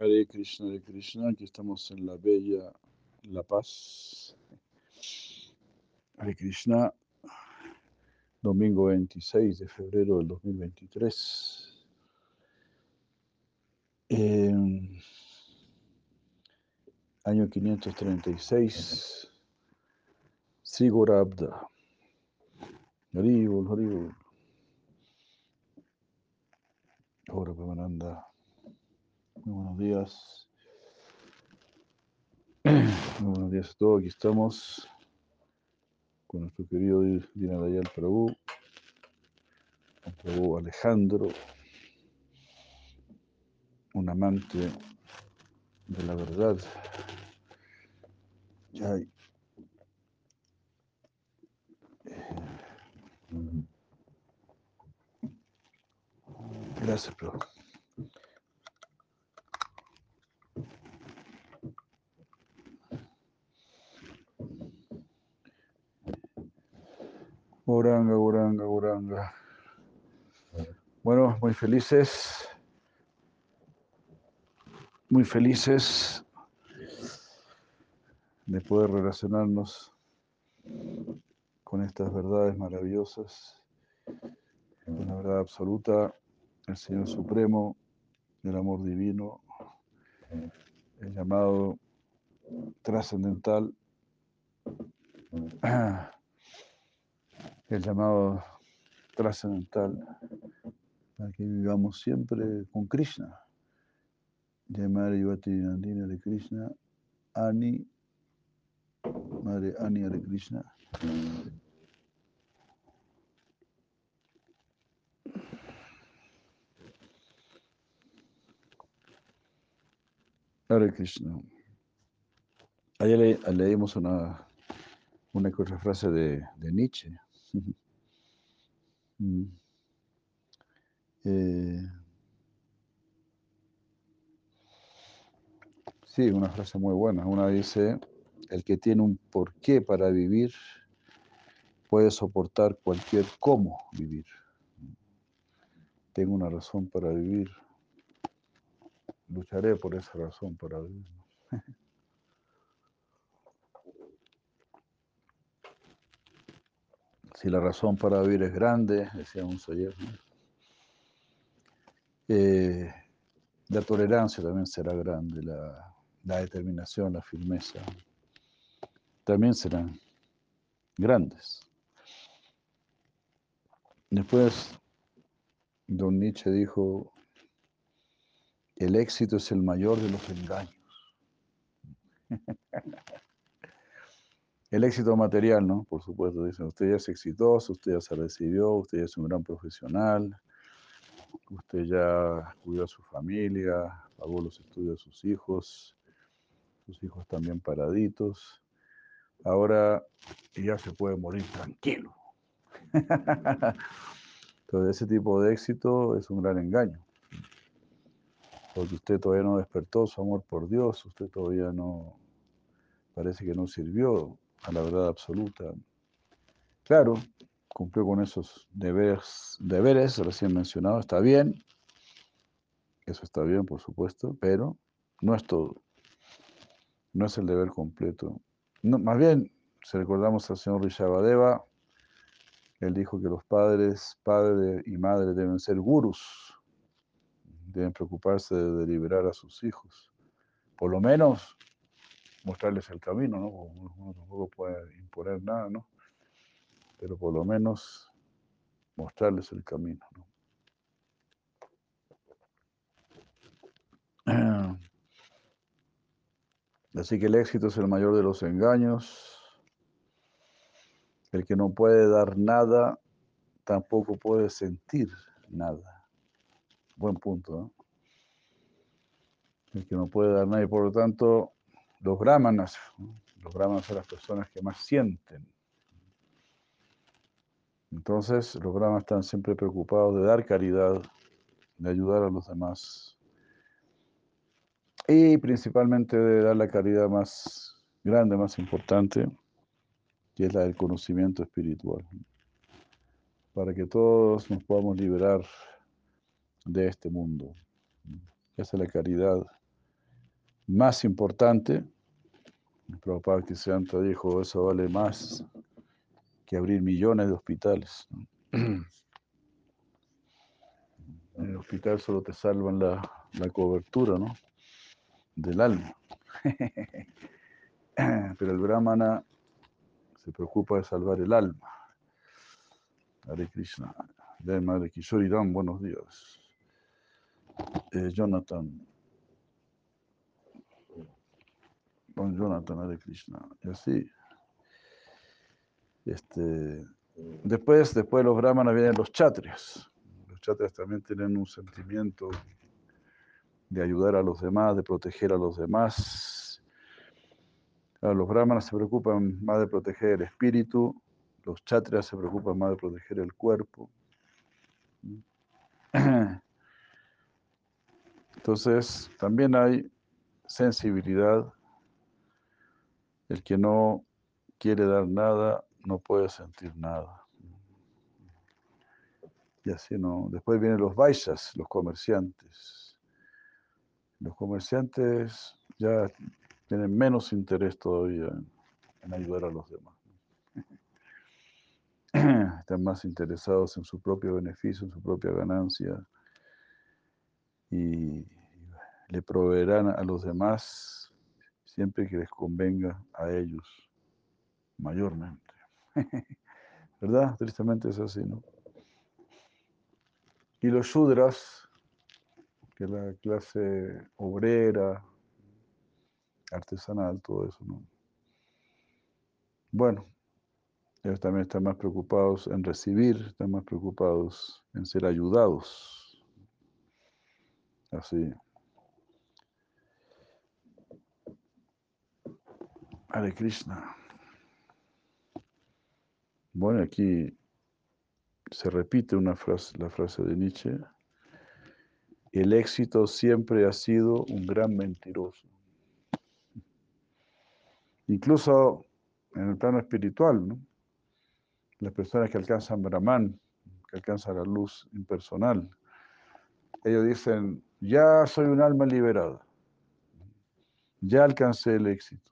Hare Krishna, Hare Krishna, aquí estamos en la bella La Paz. Hare Krishna, domingo 26 de febrero del 2023. Eh, año 536, Sigurabda. Haribol, Haribol. Ahora, Pamananda. Muy buenos días. Muy buenos días a todos. Aquí estamos con nuestro querido Dinadayal Prabhu, con Prabhu Alejandro, un amante de la verdad. Ay. Gracias, Prabhu. Goranga, Goranga, Goranga. Bueno, muy felices, muy felices de poder relacionarnos con estas verdades maravillosas, con la verdad absoluta, el Señor Supremo, el amor divino, el llamado trascendental. el llamado trascendental para que vivamos siempre con Krishna. Llamar Yuvati Nandina de Krishna, Ani, Madre Ani de Krishna. Hare Krishna. Ayer le, leímos una, una frase de, de Nietzsche. Eh, sí, una frase muy buena. Una dice, el que tiene un porqué para vivir puede soportar cualquier cómo vivir. Tengo una razón para vivir. Lucharé por esa razón para vivir. Si la razón para vivir es grande, decíamos ayer, eh, la tolerancia también será grande, la, la, determinación, la firmeza, también serán grandes. Después, don Nietzsche dijo, el éxito es el mayor de los engaños. El éxito material, ¿no? Por supuesto, dicen, usted ya es exitoso, usted ya se recibió, usted ya es un gran profesional, usted ya cuidó a su familia, pagó los estudios de sus hijos, sus hijos también paraditos. Ahora ya se puede morir tranquilo. Entonces, ese tipo de éxito es un gran engaño. Porque usted todavía no despertó su amor por Dios, usted todavía no, parece que no sirvió a la verdad absoluta. Claro, cumplió con esos deberes, deberes recién mencionados, está bien, eso está bien, por supuesto, pero no es todo, no es el deber completo. No, más bien, si recordamos al señor Rishabhadeva, él dijo que los padres, padre y madre deben ser gurus, deben preocuparse de liberar a sus hijos, por lo menos mostrarles el camino, ¿no? Uno tampoco puede imponer nada, ¿no? Pero por lo menos mostrarles el camino, ¿no? Así que el éxito es el mayor de los engaños. El que no puede dar nada, tampoco puede sentir nada. Buen punto, ¿no? El que no puede dar nada y por lo tanto los brahmanas, los brahmanas son las personas que más sienten. Entonces, los brahmanas están siempre preocupados de dar caridad, de ayudar a los demás. Y principalmente de dar la caridad más grande, más importante, que es la del conocimiento espiritual. Para que todos nos podamos liberar de este mundo. Esa es la caridad más importante. Prabhupada Kisanta dijo, eso vale más que abrir millones de hospitales. En el hospital solo te salvan la, la cobertura, ¿no? Del alma. Pero el brahmana se preocupa de salvar el alma. Hare Krishna. De Madre Kishori Ram, buenos días. Eh, Jonathan. Don Jonathan Hare Krishna. Y así. Este, después, después de los brahmanas vienen los chatrias. Los chatrias también tienen un sentimiento de ayudar a los demás, de proteger a los demás. los brahmanas se preocupan más de proteger el espíritu, los chatrias se preocupan más de proteger el cuerpo. Entonces, también hay sensibilidad. El que no quiere dar nada no puede sentir nada. Y así no. Después vienen los baixas, los comerciantes. Los comerciantes ya tienen menos interés todavía en, ayudar a los demás. Están más interesados en su propio beneficio, en su propia ganancia. Y le proveerán a los demás siempre que les convenga a ellos mayormente. ¿Verdad? Tristemente es así, ¿no? Y los shudras, que es la clase obrera, artesanal, todo eso, ¿no? Bueno, ellos también están más preocupados en recibir, están más preocupados en ser ayudados. Así. Hare Krishna. Bueno, aquí se repite una frase, la frase de Nietzsche. El éxito siempre ha sido un gran mentiroso. Incluso en el plano espiritual. Las personas que alcanzan Brahman, que alcanzan la luz impersonal, ellos dicen, ya soy un alma liberada, ya alcancé el éxito.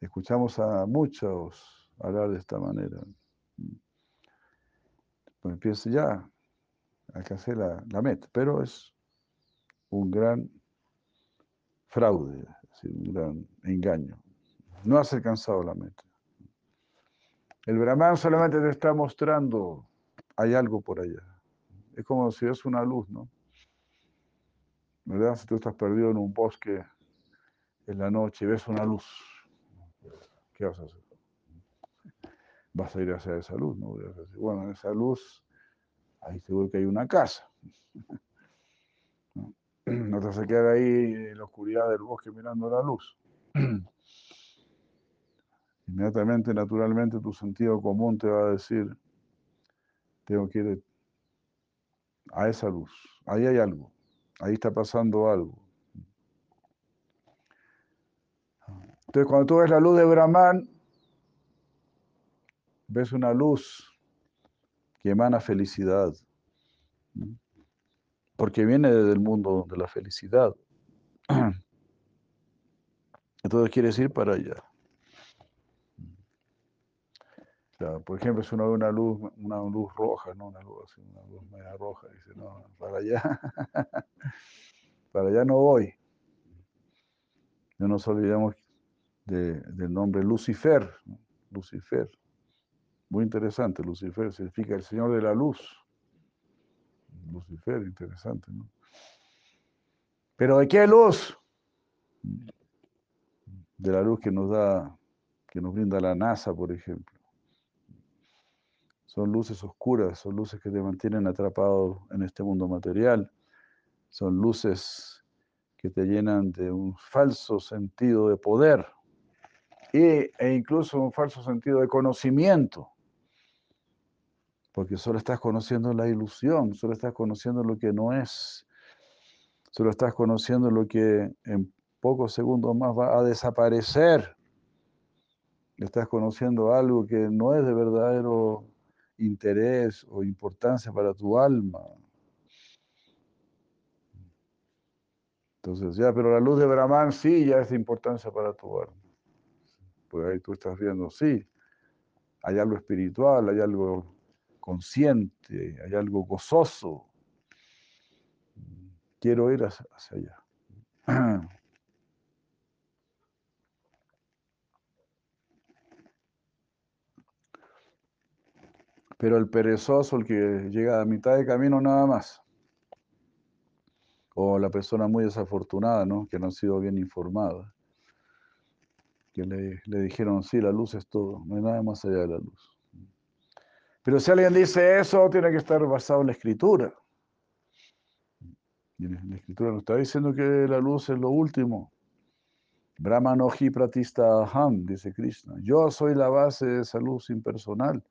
Escuchamos a muchos hablar de esta manera. Pues empieza ya, alcancé la, la meta, pero es un gran fraude, un gran engaño. No has alcanzado la meta. El Brahman solamente te está mostrando, hay algo por allá. Es como si ves una luz, ¿no? ¿Verdad? Si tú estás perdido en un bosque en la noche y ves una luz, ¿qué vas a hacer? vas a ir hacia esa luz, ¿no? Bueno, en esa luz, ahí seguro que hay una casa. No, te vas a quedar ahí en la oscuridad del bosque mirando la luz. Inmediatamente, naturalmente, tu sentido común te va a decir, tengo que ir a esa luz. Ahí hay algo. Ahí está pasando algo. Entonces, cuando tú ves la luz de Brahman, ves una luz que emana felicidad, porque viene del mundo de la felicidad. Entonces quieres ir para allá. por ejemplo, si uno ve una luz, una luz roja, ¿no? Una luz una luz media roja, dice, no, para allá, para allá no voy. No nos olvidemos del nombre Lucifer, Lucifer. Muy interesante, Lucifer significa el Señor de la Luz. Lucifer, interesante, ¿no? Pero ¿de qué luz? De la luz que nos da, que nos brinda la NASA, por ejemplo. Son luces oscuras, son luces que te mantienen atrapado en este mundo material. Son luces que te llenan de un falso sentido de poder e incluso un falso sentido de conocimiento porque solo estás conociendo la ilusión, solo estás conociendo lo que no es, solo estás conociendo lo que en pocos segundos más va a desaparecer. Estás conociendo algo que no es de verdadero interés o importancia para tu alma. Entonces, ya, pero la luz de Brahman sí ya es de importancia para tu alma. Pues ahí tú estás viendo, sí, hay algo espiritual, hay algo consciente, hay algo gozoso. Quiero ir hacia, allá. Pero el perezoso, el que llega a mitad de camino nada más, o la persona muy desafortunada, ¿no? que no ha sido bien informada, que le, dijeron, sí, la luz es todo, no hay nada más allá de la luz. Pero si alguien dice eso, tiene que estar basado en la escritura. Y la escritura nos está diciendo que la luz es lo último. Brahmanoji pratista aham, dice Krishna. Yo soy la base de esa luz impersonal.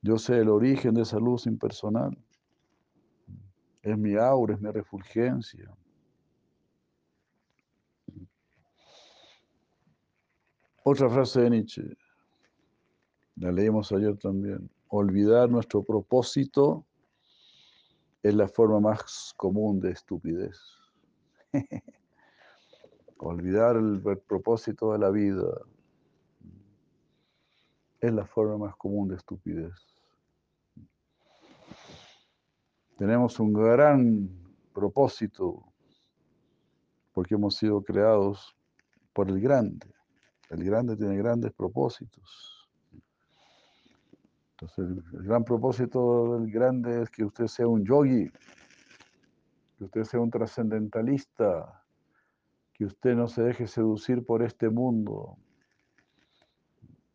Yo sé el origen de esa luz impersonal. Es mi aura, es mi refulgencia. Otra frase de Nietzsche, la leímos ayer también. Olvidar nuestro propósito es la forma más común de estupidez. Olvidar el, propósito de la vida es la forma más común de estupidez. Tenemos un gran propósito porque hemos sido creados por el grande. El grande tiene grandes propósitos. Entonces, el, gran propósito del grande es que usted sea un yogi, que usted sea un trascendentalista, que usted no se deje seducir por este mundo.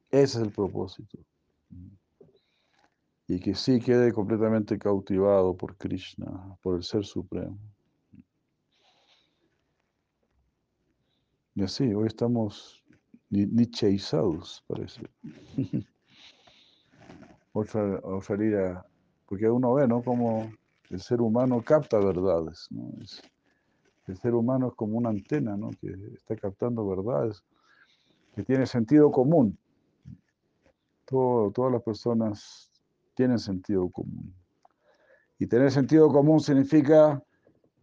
Ese es el propósito y que sí quede completamente cautivado por Krishna, por el Ser Supremo. Y así, hoy estamos nicheizados, parece. otra, otra porque uno ve, ¿no? Como el ser humano capta verdades, ¿no? el ser humano es como una antena, ¿no? Que está captando verdades, que tiene sentido común. todas las personas tienen sentido común. Y tener sentido común significa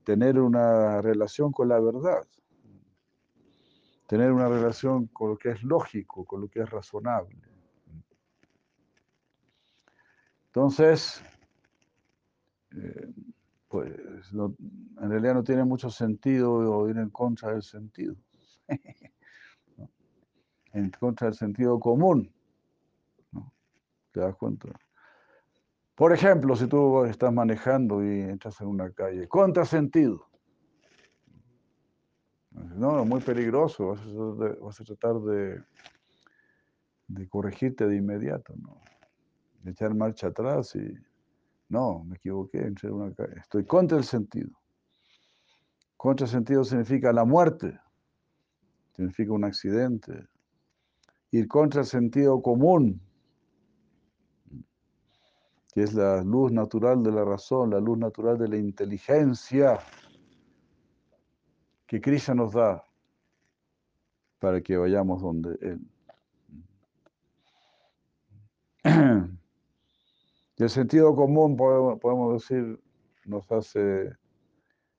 tener una relación con la verdad, tener una relación con lo que es lógico, con lo que es razonable. Entonces, eh, pues en realidad no tiene mucho sentido ir en contra del sentido, en contra del sentido común. ¿Te das cuenta? Por ejemplo, si tú estás manejando y entras en una calle, contrasentido. No, muy peligroso, vas a, tratar de, de, corregirte de inmediato, ¿no? Echar marcha atrás y, no, me equivoqué, entré en una. Estoy contra el sentido. Contra sentido significa la muerte, significa un accidente. Ir contra el sentido común que es la luz natural de la razón, la luz natural de la inteligencia que Krishna nos da para que vayamos donde Él. El sentido común, podemos decir, nos hace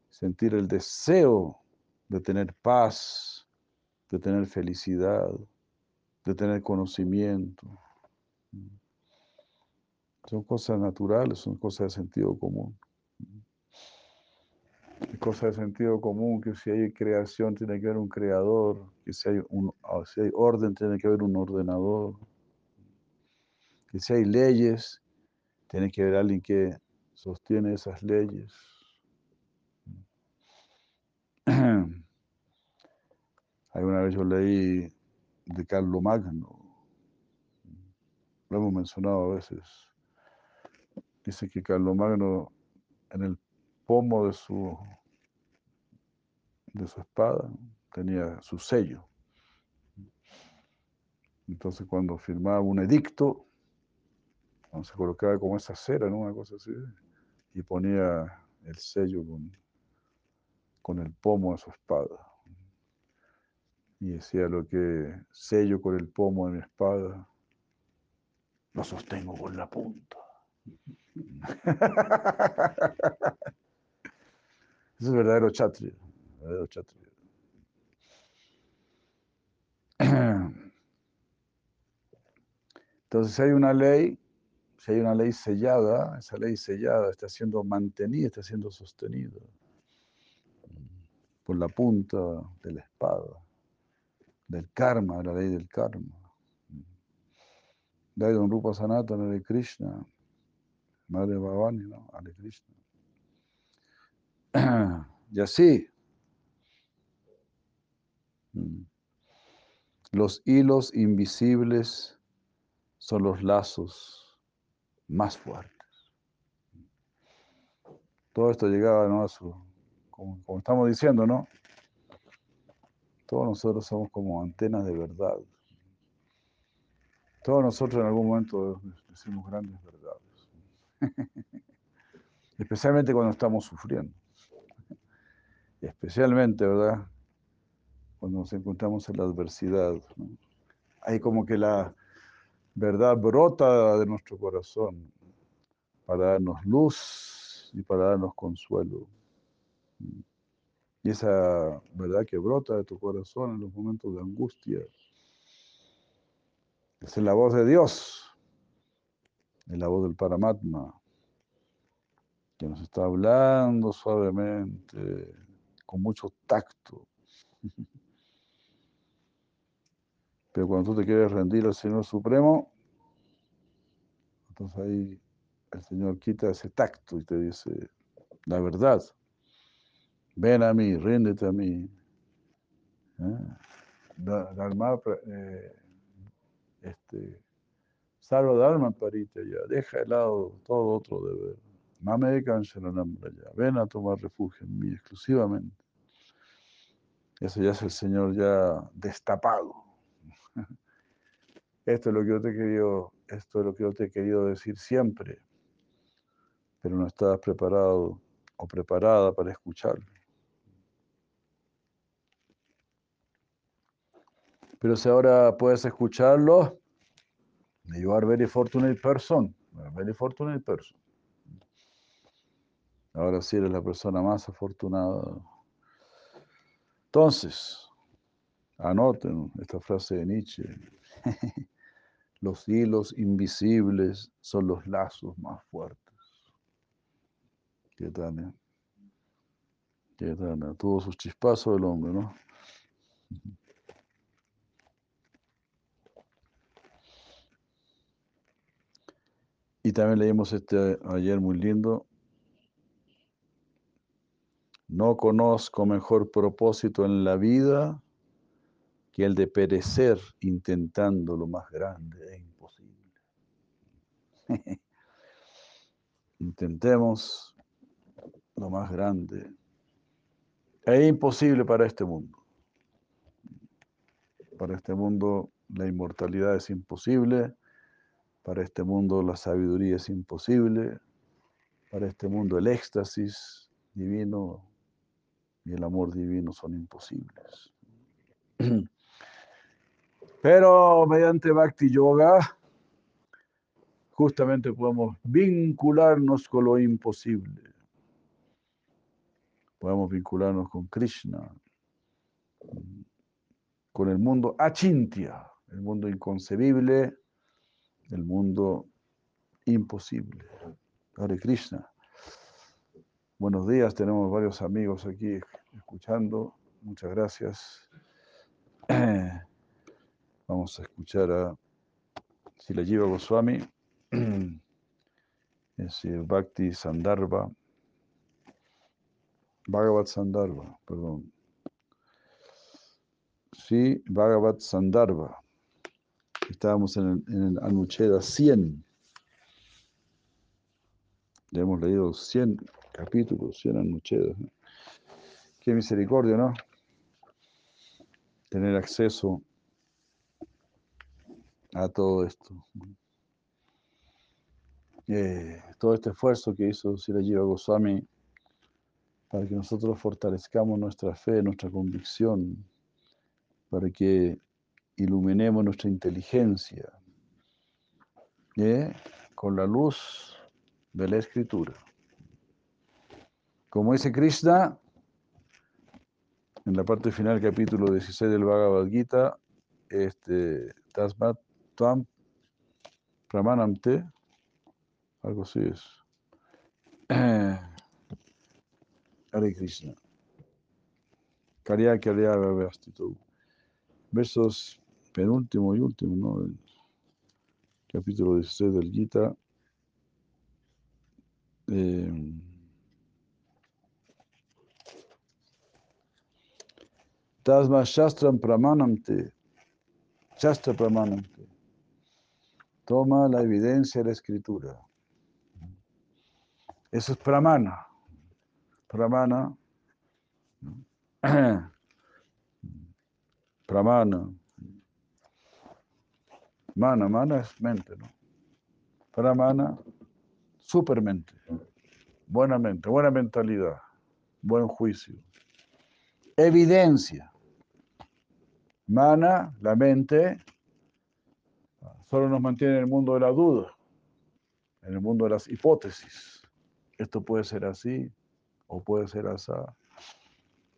sentir el deseo de tener paz, de tener felicidad, de tener conocimiento. Son cosas naturales, son cosas de sentido común. Cosa de sentido común que si hay creación tiene que haber un creador, que si hay, un, si hay orden tiene que haber un ordenador, que si hay leyes tiene que haber alguien que sostiene esas leyes. Alguna vez yo leí de Carlo Magno, lo hemos mencionado a veces, Dice que Carlomagno en el pomo de su, de su espada tenía su sello. Entonces cuando firmaba un edicto, se colocaba como esa cera, ¿no? Una cosa así, y ponía el sello con, con el pomo de su espada. Y decía lo que sello con el pomo de mi espada, lo sostengo con la punta. Ese es verdadero chatri. verdadero. Entonces, si hay una ley, si hay una ley sellada, esa ley sellada está siendo mantenida, está siendo sostenida por la punta de la espada, del karma, la ley del karma. De Don Rupa Sanatana de Krishna, Madre Bhavani, ¿no? Hare Krishna. Y así, mm, los hilos invisibles son los lazos más fuertes. Todo esto llegaba ¿no? a su, como, como estamos diciendo, ¿no? Todos nosotros somos como antenas de verdad. Todos nosotros en algún momento decimos grandes verdades. Especialmente cuando estamos sufriendo. Especialmente, ¿verdad? Cuando nos encontramos en la adversidad. Hay como que la verdad brota de nuestro corazón para darnos luz y para darnos consuelo. Y esa verdad que brota de tu corazón en los momentos de angustia es la voz de Dios, es la voz del Paramatma, que nos está hablando suavemente, con mucho tacto. Pero cuando tú te quieres rendir al Señor Supremo, entonces ahí el Señor quita ese tacto y te dice la verdad. Ven a mí, ríndete a mí. ¿Eh? Dharma, eh, este, salva Dharma parita ya, deja de lado todo otro deber. Mame ya. Ven a tomar refugio en mí exclusivamente. Eso ya es el Señor ya destapado. Esto es lo que yo te he querido, esto es lo que yo te he querido decir siempre, pero no estabas preparado o preparada para escucharlo. Pero si ahora puedes escucharlo, you are very fortunate person, very fortunate person. Ahora sí eres la persona más afortunada. Entonces, anoten esta frase de Nietzsche. Los hilos invisibles son los lazos más fuertes. ¿Qué tal? Eh? ¿Qué tal? Eh? Todos sus chispazos del hombre, ¿no? Y también leímos este ayer muy lindo. No conozco mejor propósito en la vida que el de perecer intentando lo más grande e imposible. Intentemos lo más grande e imposible para este mundo. Para este mundo la inmortalidad es imposible para este mundo la sabiduría es imposible. Para este mundo el éxtasis divino y el amor divino son imposibles. Pero mediante Bhakti Yoga, justamente podemos vincularnos con lo imposible. Podemos vincularnos con Krishna, con el mundo achintya, el mundo inconcebible, el mundo imposible. Hare Krishna. Buenos días, tenemos varios amigos aquí escuchando. Muchas gracias. Vamos a escuchar a Silajiva Goswami, es Bhakti Sandarbha, Bhagavat Sandarbha, perdón. Sí, Bhagavat Sandarbha. Estábamos en el, Anucheda 100. Ya hemos leído 100 capítulos, 100 Anuchedas. Qué misericordia, ¿no? Tener acceso a todo esto. Eh, todo este esfuerzo que hizo Sirajiva Goswami para que nosotros fortalezcamos nuestra fe, nuestra convicción, para que iluminemos nuestra inteligencia ¿eh? con la luz de la escritura. Como dice Krishna, en la parte final capítulo 16 del Bhagavad Gita, este, Tasmat Tvam Pramanamte, algo así es. Hare Krishna. Karya Karya Vastitu. Versos penúltimo y último, ¿no? Capítulo 16 del Gita. Eh, Tasma Shastram Pramanamte. Shastra Pramanamte. Toma la evidencia de la escritura. Eso es Pramana. Pramana. Pramana. Mana, mana es mente, ¿no? Pramana, supermente. Buena mente, buena mentalidad, buen juicio. Evidencia. Mana, la mente, solo nos mantiene en el mundo de la duda, en el mundo de las hipótesis. Esto puede ser así o puede ser así.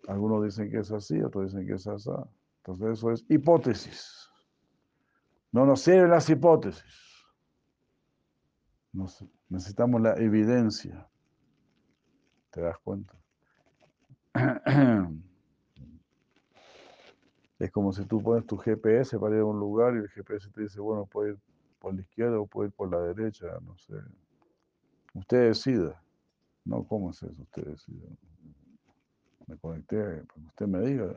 Algunos dicen que es así, otros dicen que es así. Entonces eso es hipótesis. No nos sirven las hipótesis. necesitamos la evidencia. ¿Te das cuenta? Es como si tú pones tu GPS para ir a un lugar y el GPS te dice, bueno, puede ir por la izquierda o puede ir por la derecha, no sé. Usted decida. No, ¿cómo es eso? Usted decida. Me conecté para que usted me diga,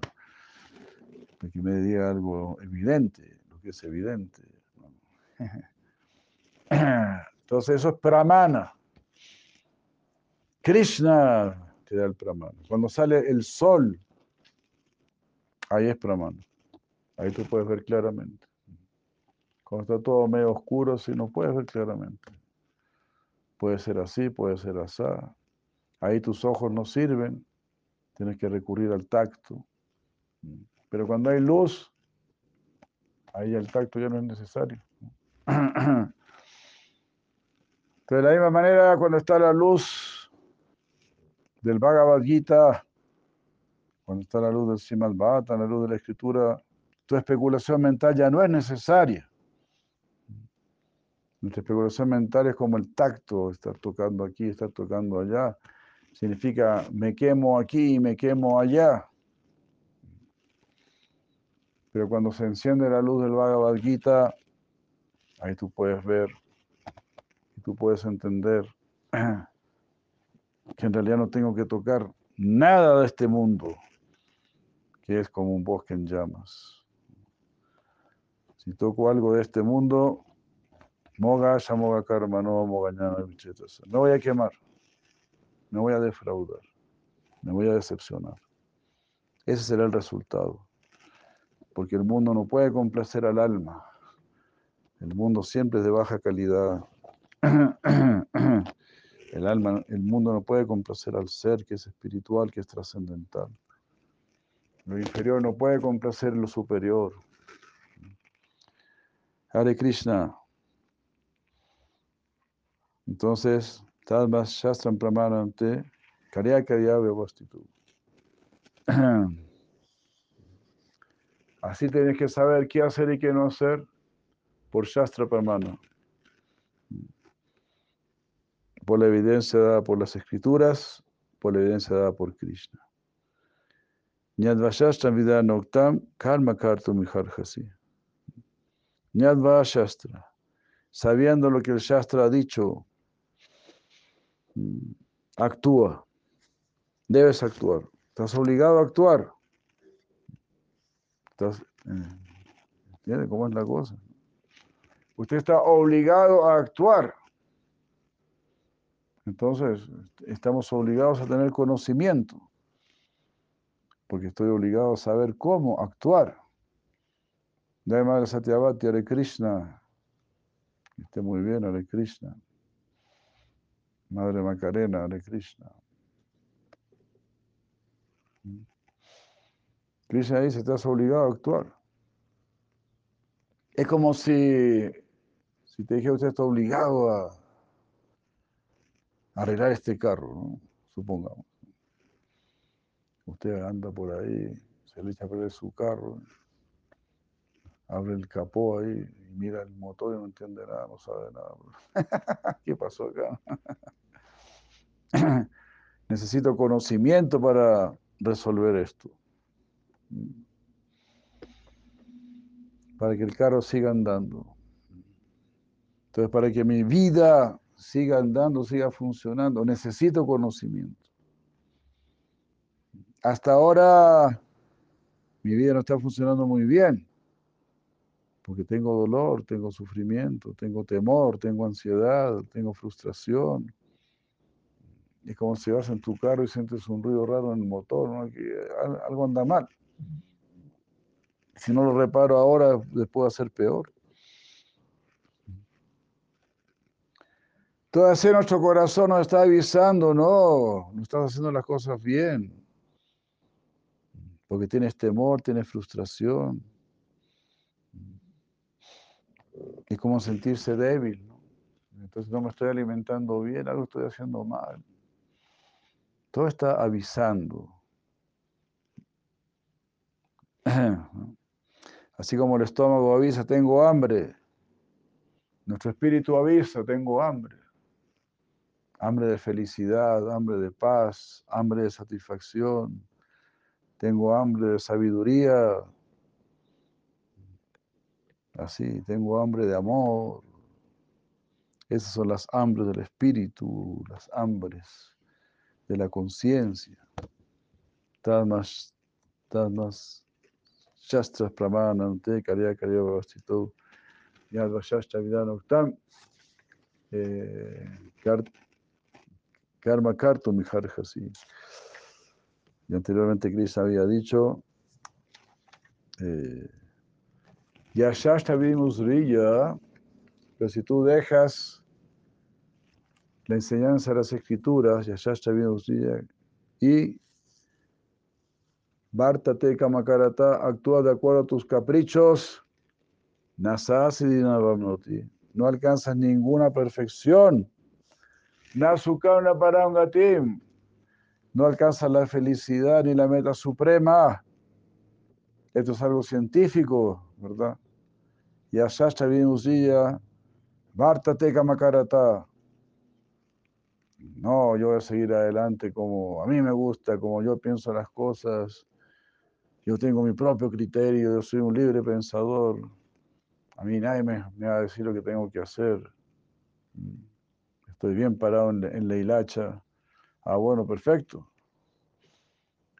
para que me diga algo evidente, lo que es evidente. Entonces eso es pramana. Krishna te da el pramana. Cuando sale el sol Ahí es Pramana. Ahí tú puedes ver claramente. Cuando está todo medio oscuro, sí, no puedes ver claramente. Puede ser así, puede ser así. Ahí tus ojos no sirven, tienes que recurrir al tacto. Pero cuando hay luz, ahí el tacto ya no es necesario. de la misma manera, cuando está la luz del Bhagavad Gita, cuando está la luz del Simalbata, la luz de la escritura, tu especulación mental ya no es necesaria. Nuestra especulación mental es como el tacto, estar tocando aquí, estar tocando allá. Significa me quemo aquí me quemo allá. Pero cuando se enciende la luz del Bhagavad Gita, ahí tú puedes ver tú puedes entender que en realidad no tengo que tocar nada de este mundo que es como un bosque en llamas. Si toco algo de este mundo, moga, moga karma, no moga Me voy a quemar, me voy a defraudar, me voy a decepcionar. Ese será el resultado. Porque el mundo no puede complacer al alma. El mundo siempre es de baja calidad. El alma, el mundo no puede complacer al ser que es espiritual, que es trascendental. Lo inferior no puede complacer lo superior. Hare Krishna. Entonces, Tadmas Shastram Pramanante, Karya Karya Así tienes que saber qué hacer y qué no hacer por Shastra Pramana. Por la evidencia dada por las escrituras, por la evidencia dada por Krishna. Nyadvashastra Vidanoktam Karma Kartum Miharjasi. Nyadvashastra. Sabiendo lo que el Shastra ha dicho, mm, actúa. Debes actuar. Estás obligado a actuar. Estás, eh, ¿Entiende cómo es la cosa? Usted está obligado a actuar. Entonces, estamos obligados a tener conocimiento porque estoy obligado a saber cómo actuar. Dai Madre Satyavati, Hare Krishna. Esté muy bien, Hare Krishna. Madre Macarena, Hare Krishna. Krishna dice, estás obligado a actuar. Es como si, si te dije, usted está obligado a arreglar este carro, ¿no? supongamos. Usted anda por ahí, se le echa a perder su carro, abre el capó ahí y mira el motor y no entiende nada, no sabe nada. ¿Qué pasó acá? Necesito conocimiento para resolver esto. Para que el carro siga andando. Entonces, para que mi vida siga andando, siga funcionando, necesito conocimiento. Hasta ahora mi vida no está funcionando muy bien, porque tengo dolor, tengo sufrimiento, tengo temor, tengo ansiedad, tengo frustración. Es como si vas en tu carro y sientes un ruido raro en el motor, ¿no? algo anda mal. Si no lo reparo ahora, después va a ser peor. Todavía nuestro corazón nos está avisando, no, no estás haciendo las cosas bien. Porque tienes temor, tienes frustración. Es como sentirse débil. Entonces no me estoy alimentando bien, algo estoy haciendo mal. Todo está avisando. Así como el estómago avisa, tengo hambre. Nuestro espíritu avisa, tengo hambre hambre de felicidad, hambre de paz, hambre de satisfacción, tengo hambre de sabiduría, así, tengo hambre de amor. Esas son las hambres del espíritu, las hambres de la conciencia. Tamas, tamas, shastras pramanante, karya karya vastito, yadva shastra vidanoktam, eh, Karma Kartu Miharjasi. Y anteriormente Krishna había dicho, eh, Vimusriya, pero si tú dejas la enseñanza de las escrituras, Yashashta Vimusriya, y Bhartate Kamakarata actúa de acuerdo a tus caprichos, Nasasi no alcanzas ninguna perfección. Nasukauna Parangatim. No alcanza la felicidad ni la meta suprema. Esto es algo científico, ¿verdad? Y Ashashta Vinusilla, Bhartate Kamakarata. No, yo voy a seguir adelante como a mí me gusta, como yo pienso las cosas. Yo tengo mi propio criterio, yo soy un libre pensador. A mí nadie me, me va a decir lo que tengo que hacer estoy bien parado en, la hilacha. Ah, bueno, perfecto.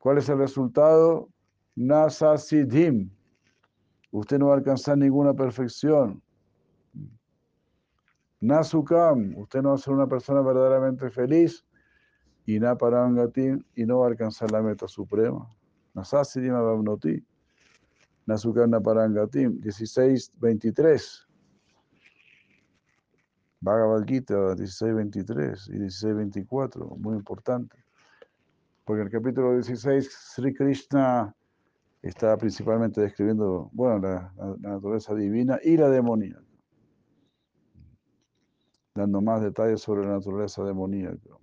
¿Cuál es el resultado? Nasa Siddhim. Usted no va a alcanzar ninguna perfección. Nasukam. Usted no va a ser una persona verdaderamente feliz. Y Naparangatim. Y no va a alcanzar la meta suprema. Nasasiddhim Abamnoti. Nasukam Naparangatim. 16, 23. Bhagavad Gita 16.23 y 16.24, muy importante. Porque en el capítulo 16, Sri Krishna está principalmente describiendo, bueno, la, naturaleza divina y la demoníaca. Dando más detalles sobre la naturaleza demoníaca.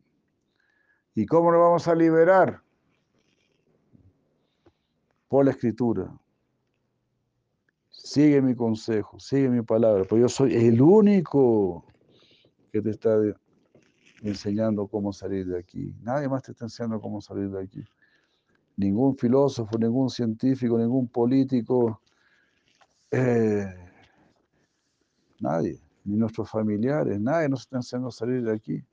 ¿Y cómo lo vamos a liberar? Por la escritura. Sigue mi consejo, sigue mi palabra, porque yo soy el único que te está enseñando cómo salir de aquí. Nadie más te está enseñando cómo salir de aquí. Ningún filósofo, ningún científico, ningún político, eh, nadie, ni nuestros familiares, nadie nos está enseñando a salir de aquí.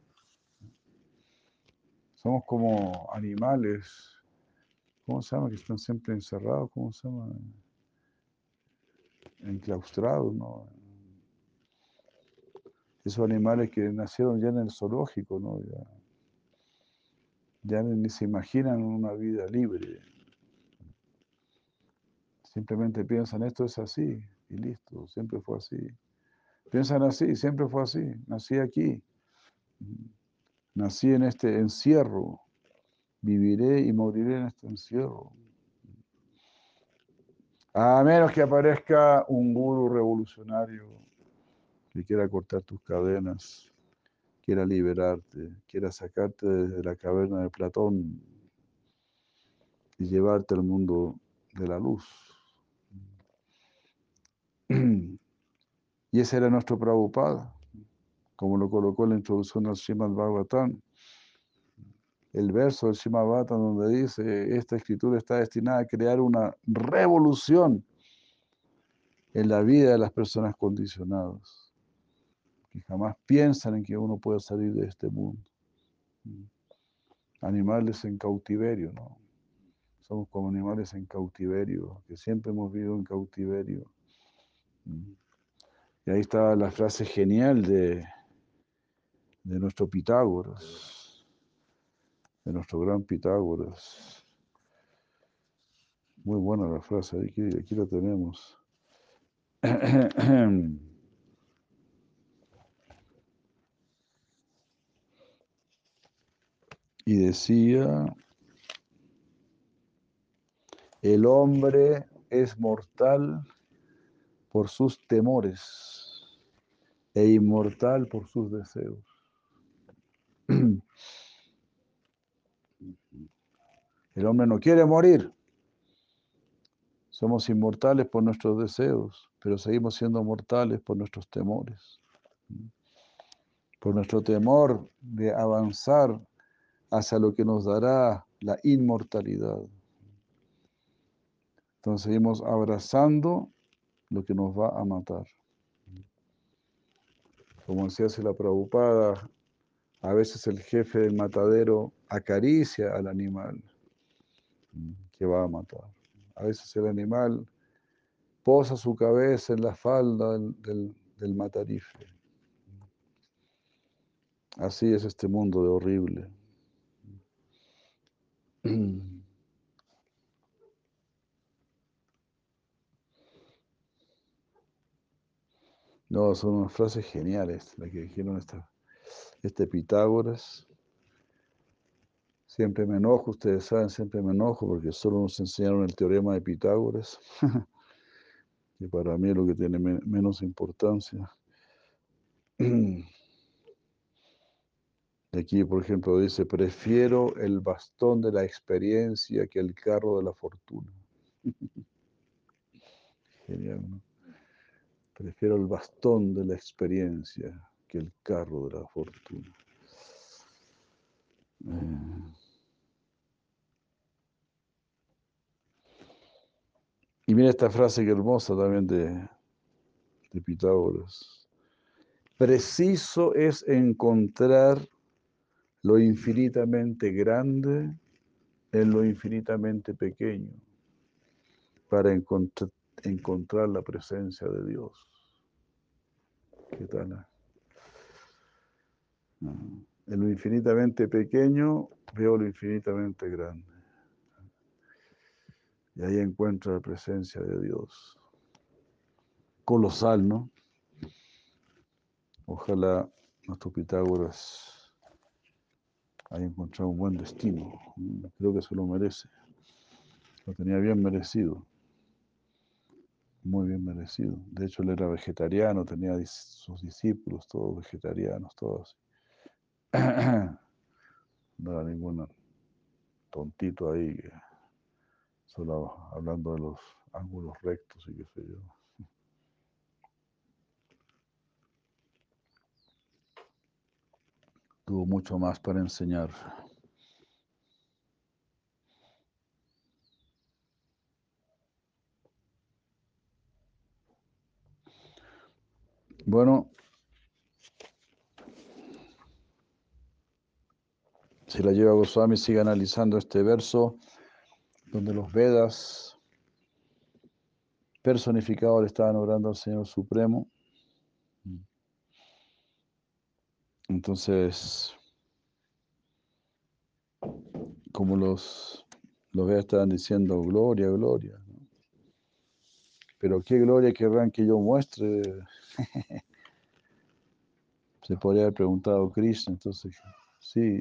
Somos como animales, ¿cómo se llama? Que están siempre encerrados, ¿cómo se llama? Enclaustrados, ¿no? Esos animales que nacieron ya en el zoológico, ¿no? Ya, ni se imaginan una vida libre. Simplemente piensan, esto es así, y listo, siempre fue así. Piensan así, siempre fue así, nací aquí, nací en este encierro, viviré y moriré en este encierro. A menos que aparezca un guru revolucionario que quiera cortar tus cadenas, quiera liberarte, quiera sacarte desde la caverna de Platón. y llevarte al mundo de la luz. Y ese era nuestro Prabhupada, como lo colocó en la introducción al Srimad Bhagavatam. El verso del Srimad Bhagavatam donde dice, esta escritura está destinada a crear una revolución en la vida de las personas condicionadas, jamás piensan en que uno pueda salir de este mundo. Animales en cautiverio, ¿no? Somos como animales en cautiverio, que siempre hemos vivido en cautiverio. Y ahí está la frase genial de, de nuestro Pitágoras, de nuestro gran Pitágoras. Muy buena la frase, aquí la tenemos. Y decía, el hombre es mortal por sus temores e inmortal por sus deseos. El hombre no quiere morir. Somos inmortales por nuestros deseos, pero seguimos siendo mortales por nuestros temores. Por nuestro temor de avanzar hacia lo que nos dará la inmortalidad. Entonces seguimos abrazando lo que nos va a matar. Como decía la preocupada, a veces el jefe del matadero acaricia al animal que va a matar. A veces el animal posa su cabeza en la falda del, del, matarife. Así es este mundo de horrible. No, son unas frases geniales las que dijeron esta, este Pitágoras. Siempre me enojo, ustedes saben, siempre me enojo porque solo nos enseñaron el teorema de Pitágoras, que para mí es lo que tiene menos importancia. Aquí, por ejemplo, dice, prefiero el bastón de la experiencia que el carro de la fortuna. Genial, ¿no? Prefiero el bastón de la experiencia que el carro de la fortuna. Eh. Y mira esta frase que hermosa también de, de Pitágoras. Preciso es encontrar lo infinitamente grande en lo infinitamente pequeño para encontrar la presencia de Dios. ¿Qué tal? Ah, en lo infinitamente pequeño veo lo infinitamente grande. Y ahí encuentro la presencia de Dios. Colosal, ¿no? Ojalá nuestro Pitágoras haya encontrado un buen destino. Creo que se lo merece. Lo tenía bien merecido muy bien merecido. De hecho, él era vegetariano, tenía sus discípulos, todos vegetarianos, todos. No era ningún tontito ahí, solo hablando de los ángulos rectos y qué sé yo. Tuvo mucho más para enseñar. Bueno, si la lleva Goswami sigue analizando este verso donde los Vedas personificados le estaban orando al Señor Supremo. Entonces, como los, los Vedas estaban diciendo, gloria, gloria. Pero qué gloria querrán que yo muestre. Se podría haber preguntado Krishna, entonces, sí,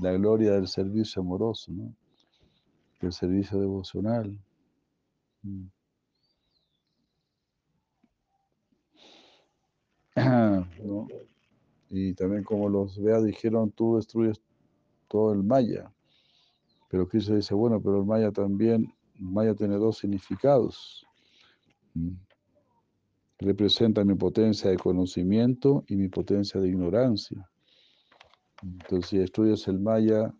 la gloria del servicio amoroso, ¿no? El servicio devocional. Mm. Y también como los Veas dijeron, tú destruyes todo el Maya. Pero Krishna dice, bueno, pero el Maya también, Maya tiene dos significados. Mm. Representa mi potencia de conocimiento y mi potencia de ignorancia. Entonces, si estudias el Maya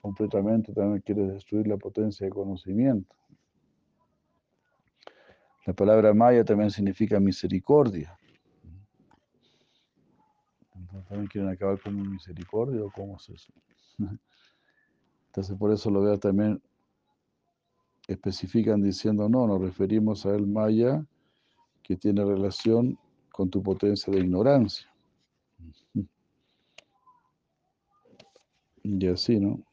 completamente, también quieres destruir la potencia de conocimiento. La palabra Maya también significa misericordia. ¿También quieren acabar con mi misericordia o cómo es eso? Entonces, por eso lo veo también especifican diciendo, no, nos referimos a el Maya que tiene relación con tu potencia de ignorancia. Y así, ¿no?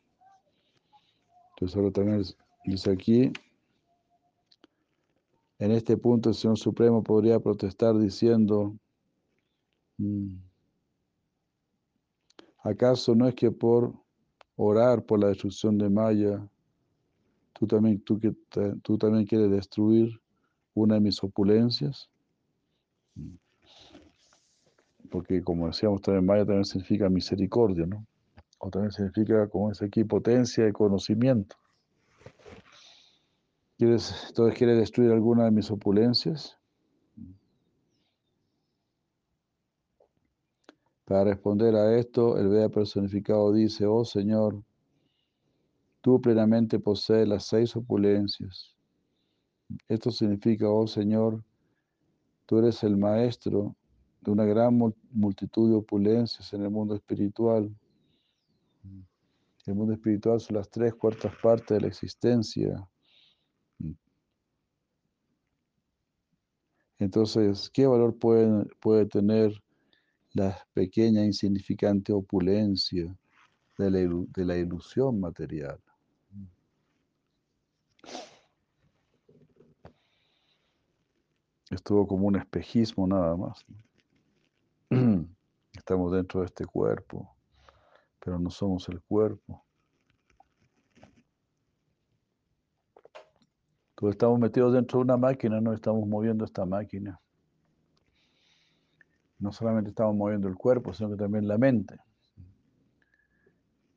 Entonces ahora también dice aquí, en este punto el Señor Supremo podría protestar diciendo, mm, ¿acaso no es que por orar por la destrucción de Maya, tú también, tú, tú también quieres destruir una de mis opulencias? Porque como decíamos también, Maya también significa misericordia, ¿no? O también significa, como es aquí, potencia de conocimiento. ¿Quieres, entonces, ¿quieres destruir alguna de mis opulencias? Para responder a esto, el Veda personificado dice, oh Señor, tú plenamente posees las seis opulencias. Esto significa, oh Señor, tú eres el maestro de una gran multitud de opulencias en el mundo espiritual. El mundo espiritual son las tres cuartas partes de la existencia. Entonces, ¿qué valor puede, puede tener la pequeña, insignificante opulencia de la, de la ilusión material? Estuvo como un espejismo nada más. Estamos dentro de este cuerpo pero no somos el cuerpo. Todos estamos metidos dentro de una máquina, no estamos moviendo esta máquina. No solamente estamos moviendo el cuerpo, sino que también la mente.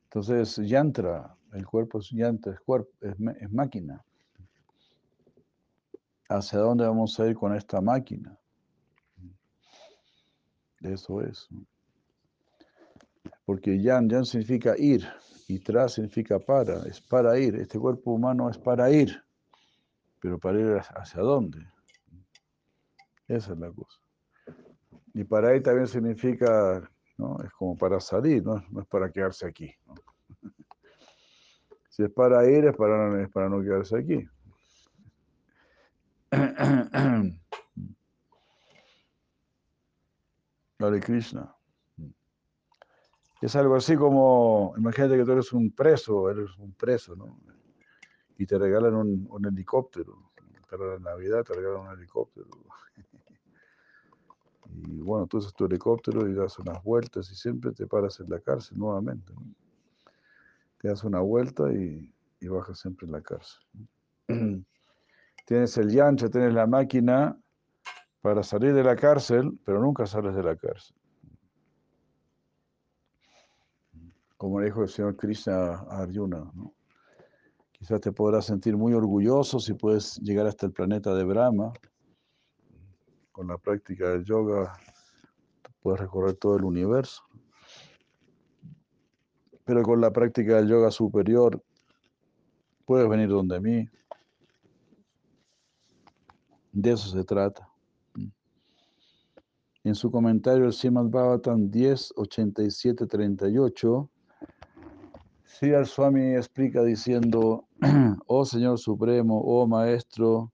Entonces, yantra, el cuerpo es yantra, es, cuerpo, es, máquina. ¿Hacia dónde vamos a ir con esta máquina? Eso es porque yan, yan significa ir y tra significa para, es para ir. Este cuerpo humano es para ir, pero para ir hacia dónde. Esa es la cosa. Y para ir también significa, ¿no? es como para salir, no, es para quedarse aquí. Si es para ir, es para, es para no quedarse aquí. Hare Krishna. Es algo así como, imagínate que tú eres un preso, eres un preso, ¿no? Y te regalan un, helicóptero. Para la Navidad te regalan un helicóptero. Y bueno, tú haces tu helicóptero y das unas vueltas y siempre te paras en la cárcel nuevamente. Te das una vuelta y, y bajas siempre en la cárcel. Tienes el yancha, tienes la máquina para salir de la cárcel, pero nunca sales de la cárcel. como dijo el señor Krishna a Arjuna. Quizás te podrás sentir muy orgulloso si puedes llegar hasta el planeta de Brahma. Con la práctica del yoga puedes recorrer todo el universo. Pero con la práctica del yoga superior puedes venir donde mí. De eso se trata. En su comentario, el Srimad Bhavatan 10, 87, 38 Sí, el Swami explica diciendo, oh Señor Supremo, oh Maestro,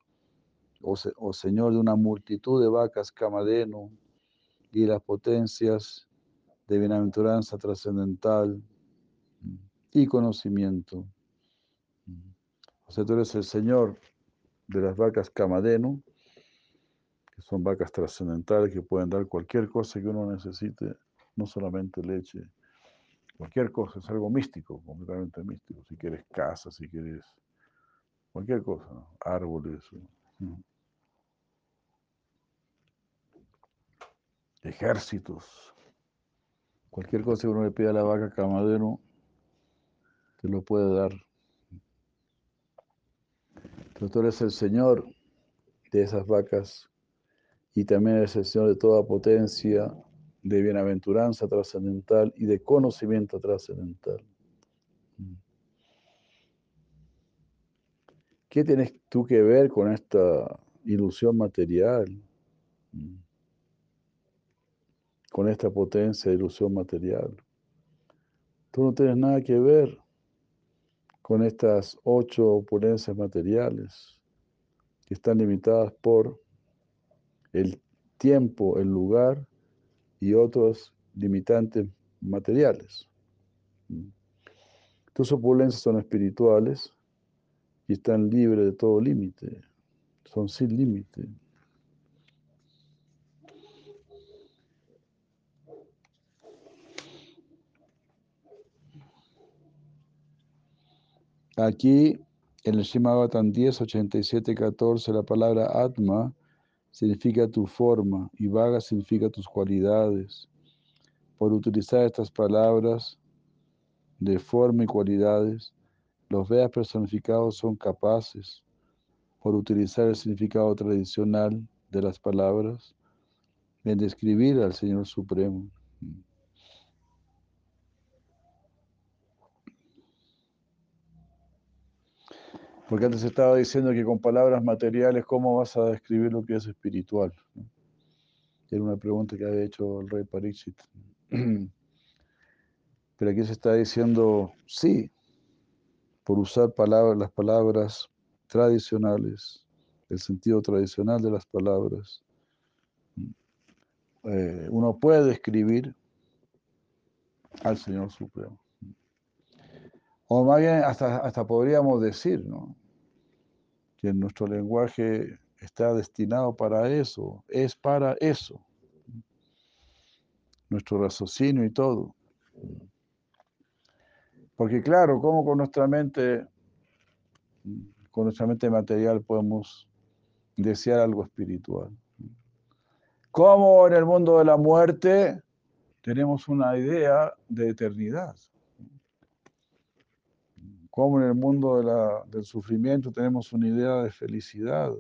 oh, Señor de una multitud de vacas camadeno y las potencias de bienaventuranza trascendental y conocimiento. O sea, tú eres el Señor de las vacas camadeno, que son vacas trascendentales que pueden dar cualquier cosa que uno necesite, no solamente leche, Cualquier cosa, es algo místico, completamente místico. Si quieres casa, si quieres cualquier cosa, árboles. Ejércitos. Cualquier cosa que uno le pida a la vaca camadero, te lo puede dar Pero tú eres el Señor de esas vacas y también eres el Señor de toda potencia, de bienaventuranza trascendental y de conocimiento trascendental. ¿Qué tienes tú que ver con esta ilusión material? Con esta potencia de ilusión material. Tú no tienes nada que ver con estas ocho opulencias materiales que están limitadas por el tiempo, el lugar y otros limitantes materiales. Tus opulencias son espirituales y están libres de todo límite, son sin límite. Aquí, en el Shimabatan 10, 87, 14, la palabra Atma significa tu forma y Vaga significa tus cualidades. Por utilizar estas palabras de forma y cualidades, los Vedas personificados son capaces, por utilizar el significado tradicional de las palabras, en describir al Señor Supremo. Porque antes estaba diciendo que con palabras materiales, ¿cómo vas a describir lo que es espiritual? Era una pregunta que había hecho el rey Pariksit. Pero aquí se está diciendo, sí, por usar palabras, las palabras tradicionales, el sentido tradicional de las palabras, eh, uno puede describir al Señor Supremo. O más bien, hasta, hasta podríamos decir, ¿no? que nuestro lenguaje está destinado para eso, es para eso. Nuestro raciocinio y todo. Porque claro, ¿cómo con nuestra mente, con nuestra mente material podemos desear algo espiritual? ¿Cómo en el mundo de la muerte tenemos una idea de eternidad? Cómo en el mundo del sufrimiento tenemos una idea de felicidad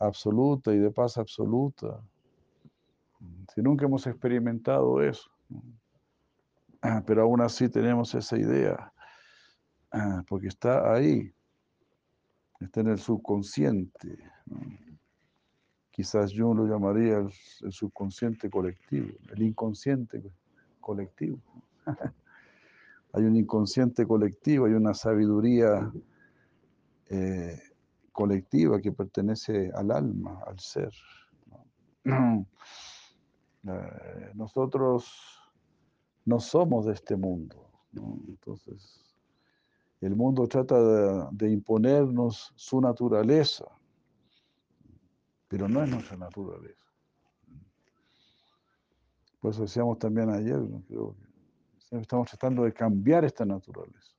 absoluta y de paz absoluta. Si nunca hemos experimentado eso, pero aún así tenemos esa idea, porque está ahí, está en el subconsciente. Quizás yo lo llamaría el subconsciente colectivo, el inconsciente colectivo. hay un inconsciente colectivo, hay una sabiduría eh, colectiva que pertenece al alma, al ser. Eh, nosotros no somos de este mundo. Entonces, el mundo trata de, de, imponernos su naturaleza, pero no es nuestra naturaleza. Por eso decíamos también ayer, creo que Estamos tratando de cambiar esta naturaleza.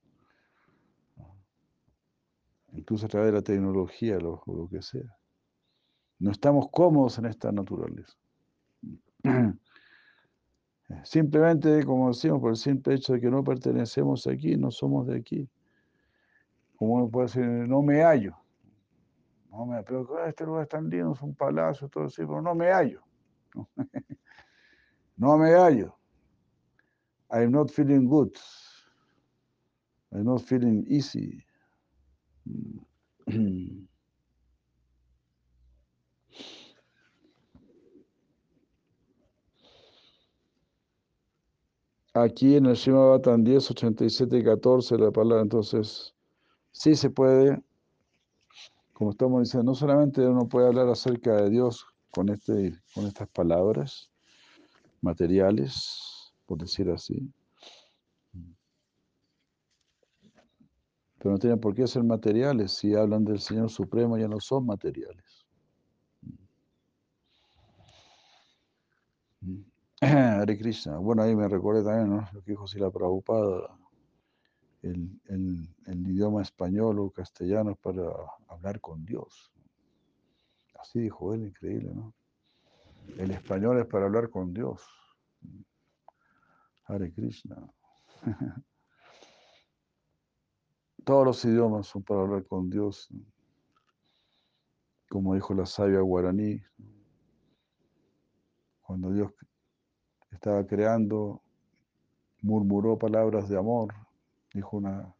Incluso a través de la tecnología, lo, lo que sea. No estamos cómodos en esta naturaleza. Simplemente, como decimos, por el simple hecho de que no pertenecemos aquí, no somos de aquí. Como uno puede decir, no me hallo. No me, pero este lugar es tan lindo, es un palacio, todo así, pero no me hallo. no me hallo. I'm not feeling good. I'm not feeling easy. Aquí en el Shimabatan 10, 87 y 14, la palabra, entonces, sí se puede, como estamos diciendo, no solamente uno puede hablar acerca de Dios con, este, con estas palabras materiales, por decir así. Pero no tienen por qué ser materiales. Si hablan del Señor Supremo, ya no son materiales. Hare. Bueno, ahí me recordé también ¿no? lo que dijo Sila Prabhupada. El, el, el, idioma español o castellano es para hablar con Dios. Así dijo él, increíble, ¿no? El español es para hablar con Dios. Hare Krishna. Todos los idiomas son para hablar con Dios. como dijo la sabia guaraní, cuando Dios estaba creando, murmuró palabras de amor, dijo una,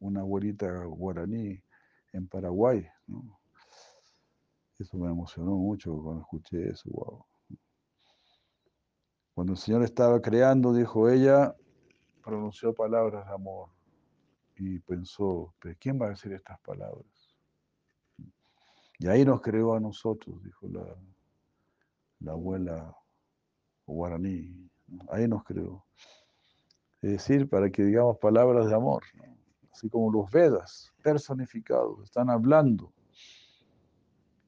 una abuelita guaraní en Paraguay. Eso me emocionó mucho cuando escuché eso. Wow. Cuando el Señor estaba creando, dijo ella, pronunció palabras de amor y pensó, ¿pero quién va a decir estas palabras? Y ahí nos creó a nosotros, dijo la, la abuela guaraní. Ahí nos creó. Es decir, para que digamos palabras de amor, así como los Vedas personificados, están hablando,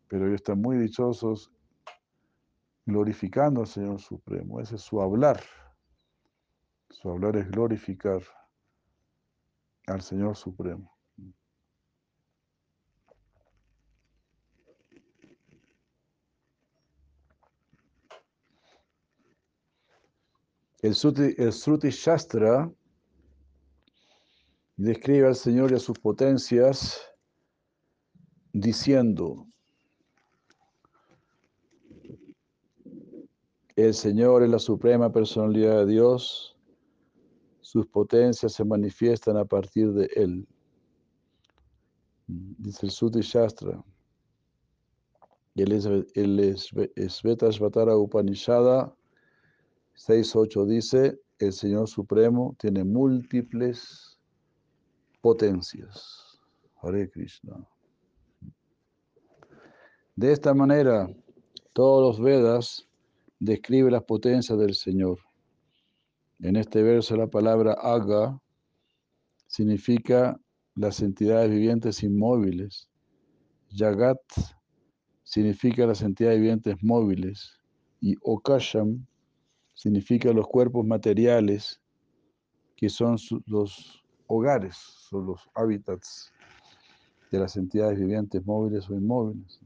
pero ellos están muy dichosos glorificando al Señor Supremo. Ese es su hablar. Su hablar es glorificar al Señor Supremo. El Sruti, Shastra describe al Señor y a sus potencias diciendo, el Señor es la suprema personalidad de Dios, sus potencias se manifiestan a partir de Él. Dice el Sruti Shastra. El Svatara Upanishada 6.8 dice, el Señor Supremo tiene múltiples potencias. Hare Krishna. De esta manera, todos los Vedas describen las potencias del Señor. En este verso la palabra Aga significa las entidades vivientes inmóviles. Yagat significa las entidades vivientes móviles. Y Okasham significa los cuerpos materiales, que son los hogares, son los hábitats de las entidades vivientes móviles o inmóviles.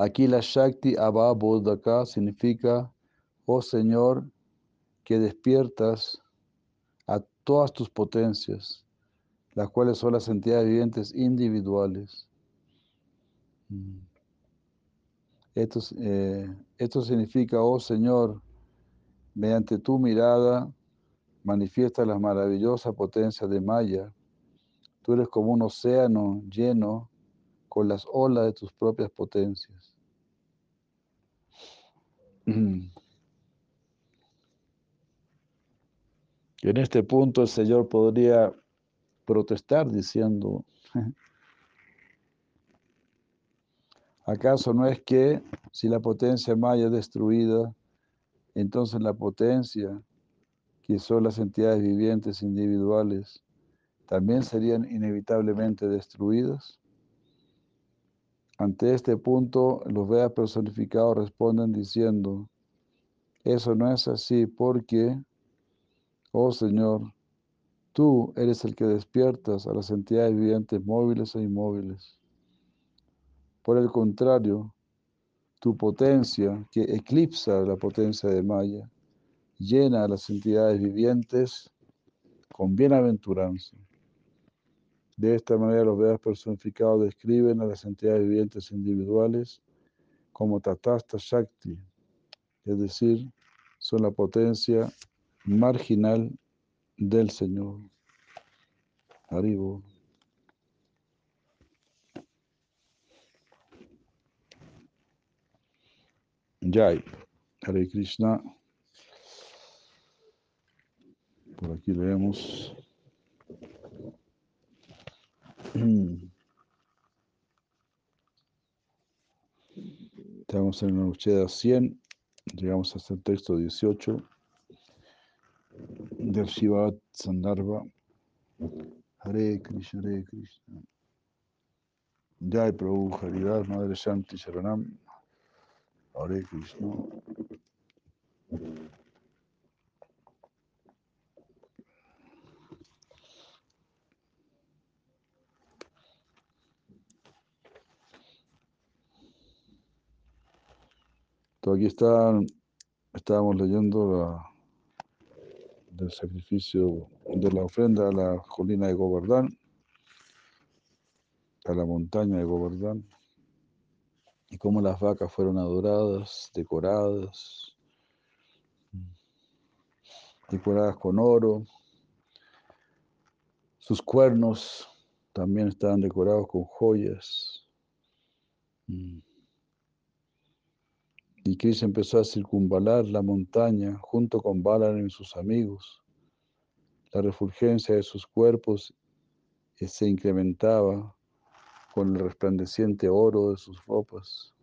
Aquí la Shakti Abba Bodhaka significa, oh Señor, que despiertas a todas tus potencias, las cuales son las entidades vivientes individuales. Mm. Esto, eh, esto significa, oh Señor, mediante tu mirada manifiesta las maravillosas potencias de Maya. Tú eres como un océano lleno con las olas de tus propias potencias. En este punto el Señor podría protestar diciendo, ¿Acaso no es que si la potencia maya es destruida, entonces la potencia, que son las entidades vivientes individuales, también serían inevitablemente destruidas? Ante este punto, los Vedas personificados responden diciendo, eso no es así porque, oh Señor, tú eres el que despiertas a las entidades vivientes móviles e inmóviles. Por el contrario, tu potencia, que eclipsa la potencia de Maya, llena a las entidades vivientes con bienaventuranza. De esta manera los Vedas personificados describen a las entidades vivientes individuales como Tatasta Shakti, es decir, son la potencia marginal del Señor. Arriba. Jai, Hare Krishna. Por aquí leemos. Estamos en la Ucheda 100, llegamos hasta el texto 18 del Shivat Sandarbha. Hare Krishna, Hare Krishna. Jai Prabhu Haridar, Madre Shanti Sharanam. Hare Krishna. Aquí está, estábamos leyendo la, del sacrificio de la ofrenda a la colina de Govardhan. a la montaña de Govardhan y cómo las vacas fueron adoradas, decoradas, decoradas con oro. Sus cuernos también estaban decorados con joyas. Y Krishna empezó a circunvalar la montaña junto con Balaram y sus amigos. La refulgencia de sus cuerpos eh, se incrementaba con el resplandeciente oro de sus ropas.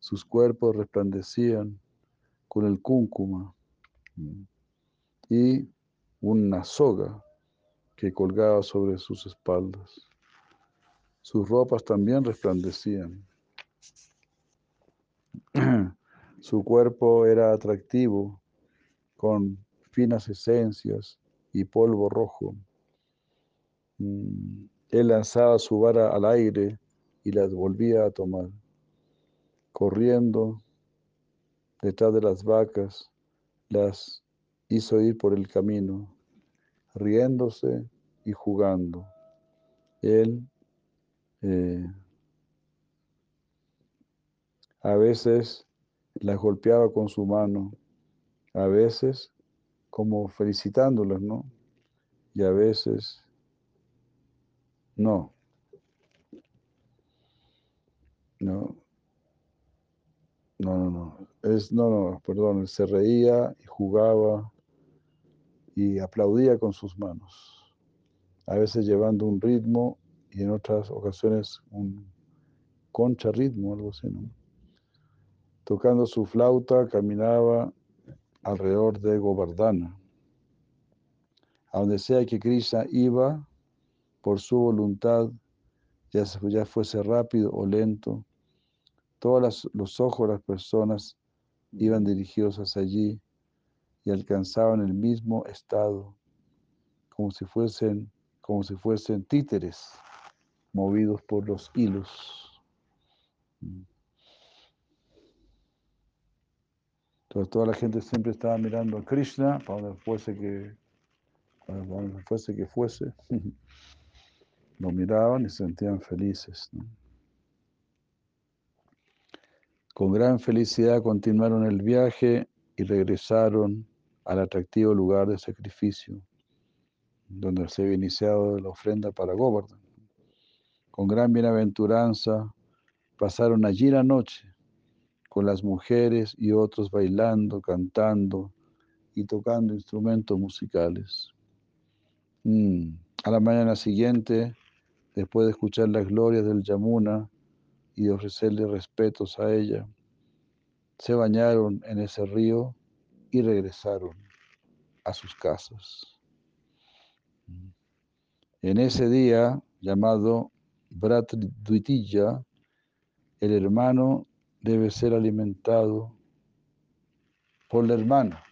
Sus cuerpos resplandecían con el cúncuma y una soga que colgaba sobre sus espaldas. Sus ropas también resplandecían. Su cuerpo era atractivo, con finas esencias y polvo rojo. Mm, él lanzaba su vara al aire y las volvía a tomar. Corriendo detrás de las vacas, las hizo ir por el camino, riéndose y jugando. Él eh, a veces las golpeaba con su mano, a veces como felicitándolas, ¿no? Y a veces no. No. No, no, no. Es, no, no, perdón, se reía y jugaba y aplaudía con sus manos. A veces llevando un ritmo y en otras ocasiones un concha ritmo, algo así, ¿no? Tocando su flauta, caminaba alrededor de Govardhana. A donde sea que Krishna iba, por su voluntad, ya, ya fuese rápido o lento, todos los ojos de las personas iban dirigidos hacia allí y alcanzaban el mismo estado, como si fuesen, como si fuesen títeres movidos por los hilos. Entonces toda la gente siempre estaba mirando a Krishna para donde fuese que, para donde fuese que fuese. Lo miraban y se sentían felices. Con gran felicidad continuaron el viaje y regresaron al atractivo lugar de sacrificio, donde se había iniciado la ofrenda para Govardhan. Con gran bienaventuranza pasaron allí la noche, con las mujeres y otros bailando, cantando y tocando instrumentos musicales. Mm, a la mañana siguiente después de escuchar las glorias del Yamuna y de ofrecerle respetos a ella, se bañaron en ese río y regresaron a sus casas. En ese día llamado Bratridvitija, el hermano debe ser alimentado por la hermana.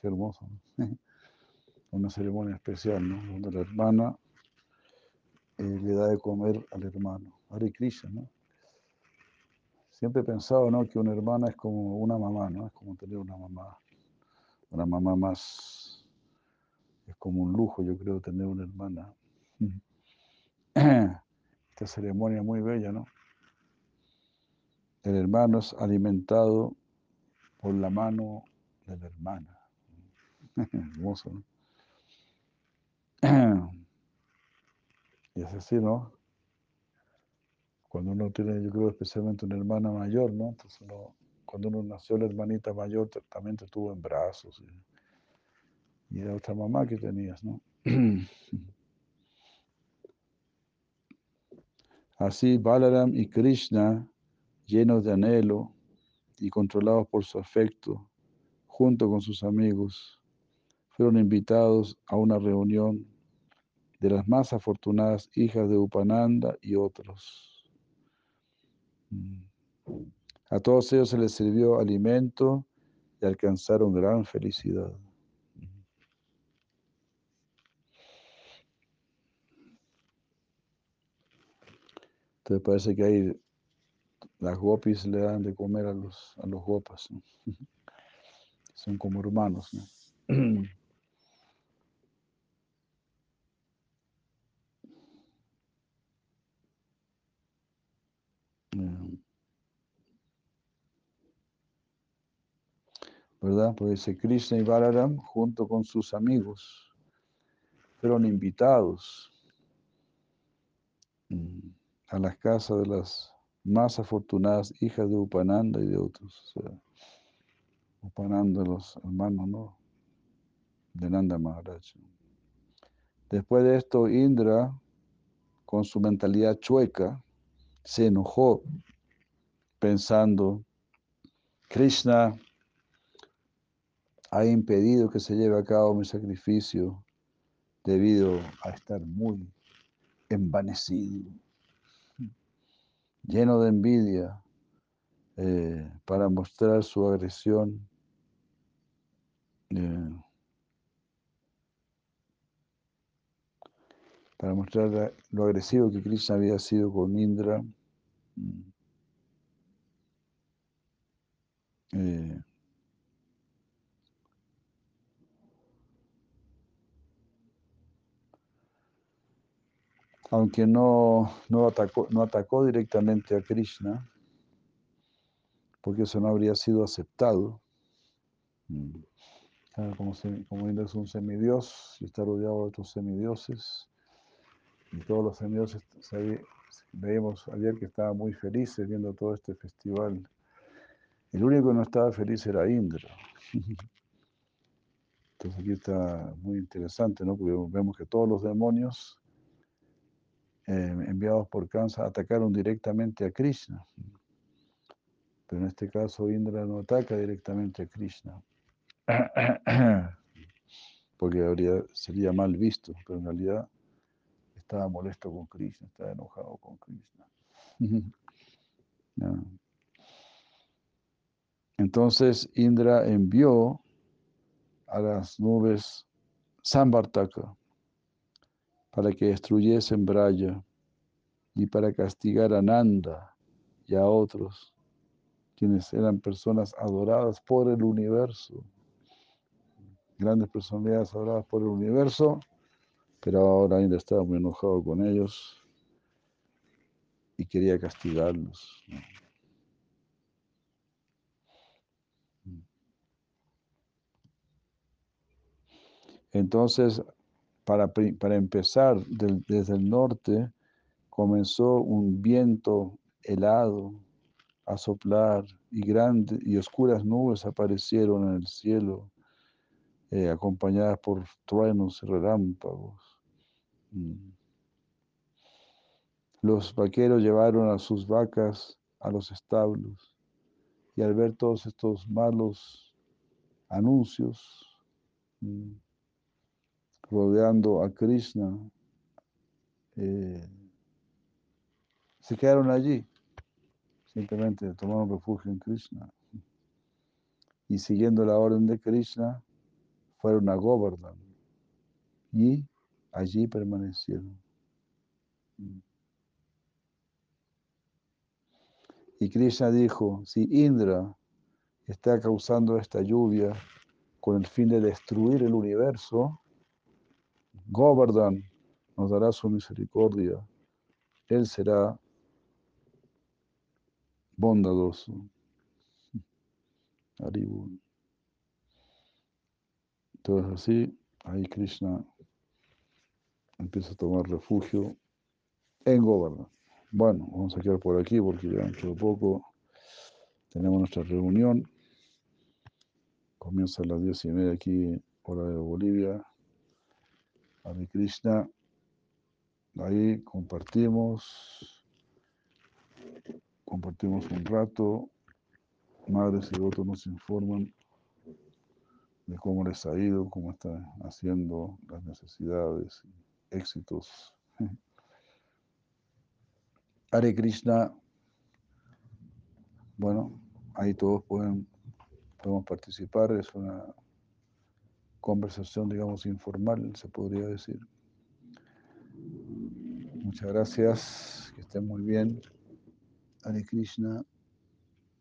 Qué hermoso. Una ceremonia especial, ¿no? Donde la hermana eh, le da de comer al hermano. Hare Krishna, ¿no? Siempre he pensado, ¿no? Que una hermana es como una mamá, ¿no? Es como tener una mamá. Una mamá más... Es como un lujo, yo creo, tener una hermana. Esta ceremonia muy bella, ¿no? El hermano es alimentado por la mano de la hermana. Hermoso, ¿no? Y es así, ¿no? Cuando uno tiene, yo creo especialmente una hermana mayor, ¿no? Entonces uno, cuando uno nació la hermanita mayor también te tuvo en brazos. Y, y era otra mamá que tenías, ¿no? Así Balaram y Krishna, llenos de anhelo y controlados por su afecto, junto con sus amigos, fueron invitados a una reunión de las más afortunadas hijas de Upananda y otros. Mm. A todos ellos se les sirvió alimento y alcanzaron gran felicidad. Entonces parece que ahí las gopis le dan de comer a los, a los gopas. Son como hermanos. ¿Verdad? Pues dice Krishna y Balaram junto con sus amigos fueron invitados mm, a las casas de las más afortunadas hijas de Upananda y de otros. Upananda, los hermanos, ¿no? De Nanda Maharaj. Después de esto, Indra, con su mentalidad chueca, se enojó pensando, Krishna ha impedido que se lleve a cabo mi sacrificio debido a estar muy envanecido, lleno de envidia, eh, para mostrar su agresión. Eh, para mostrar lo agresivo que Krishna había sido con Indra. Mm. Eh, aunque no, no, atacó, no atacó directamente a Krishna, porque eso no habría sido aceptado. Mm. Como, como Indra es un semidios y está rodeado de otros semidioses, y todos los semidioses veíamos ayer que estaban muy felices viendo todo este festival. El único que no estaba feliz era Indra. Entonces aquí está muy interesante, ¿no? Porque vemos que todos los demonios eh, enviados por Kansa atacaron directamente a Krishna. Pero en este caso Indra no ataca directamente a Krishna. Porque sería mal visto, pero en realidad estaba molesto con Krishna, estaba enojado con Krishna. Entonces Indra envió a las nubes Sambartaka para que destruyesen Braya y para castigar a Nanda y a otros, quienes eran personas adoradas por el universo, grandes personalidades adoradas por el universo, pero ahora Indra estaba muy enojado con ellos y quería castigarlos. Entonces, para, para empezar, desde el norte comenzó un viento helado a soplar y grandes y oscuras nubes aparecieron en el cielo, eh, acompañadas por truenos y relámpagos. Mm. Los vaqueros llevaron a sus vacas a los establos y al ver todos estos malos anuncios, mm, rodeando a Krishna, eh, se quedaron allí, simplemente tomaron refugio en Krishna. Y siguiendo la orden de Krishna, fueron a Govardhan y allí permanecieron. Y Krishna dijo, si Indra está causando esta lluvia con el fin de destruir el universo, Govardhan nos dará su misericordia. Él será bondadoso. Entonces así, ahí Krishna empieza a tomar refugio en Govardhan. Bueno, vamos a quedar por aquí porque ya dentro de poco tenemos nuestra reunión. Comienza a las diez y media aquí, hora de Bolivia. Hare Krishna. Ahí compartimos, compartimos un rato. Madres y otros nos informan de cómo les ha ido, cómo están haciendo las necesidades, éxitos. Hare Krishna, bueno, ahí todos pueden, podemos participar, es una conversación, digamos, informal, se podría decir. Muchas gracias, que estén muy bien. Hare Krishna,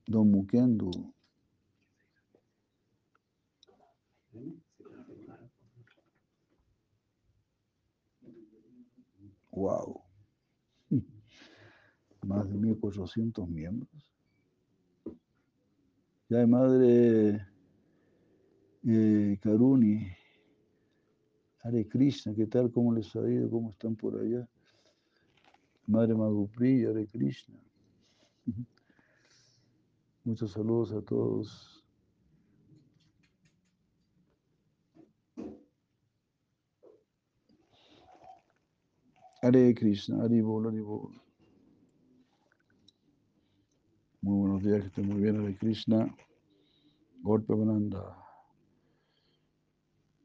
Don Mukendo. Wow. Más de 1400 miembros. Ya hay madre Eh, Karuni, Hare Krishna, ¿qué tal? ¿Cómo les ha ido? ¿Cómo están por allá? Madre Magupri, Hare Krishna. Muchos saludos a todos. Hare Krishna, Hare Bol. Muy buenos días, que estén muy bien, Hare Krishna. Golpe Bananda.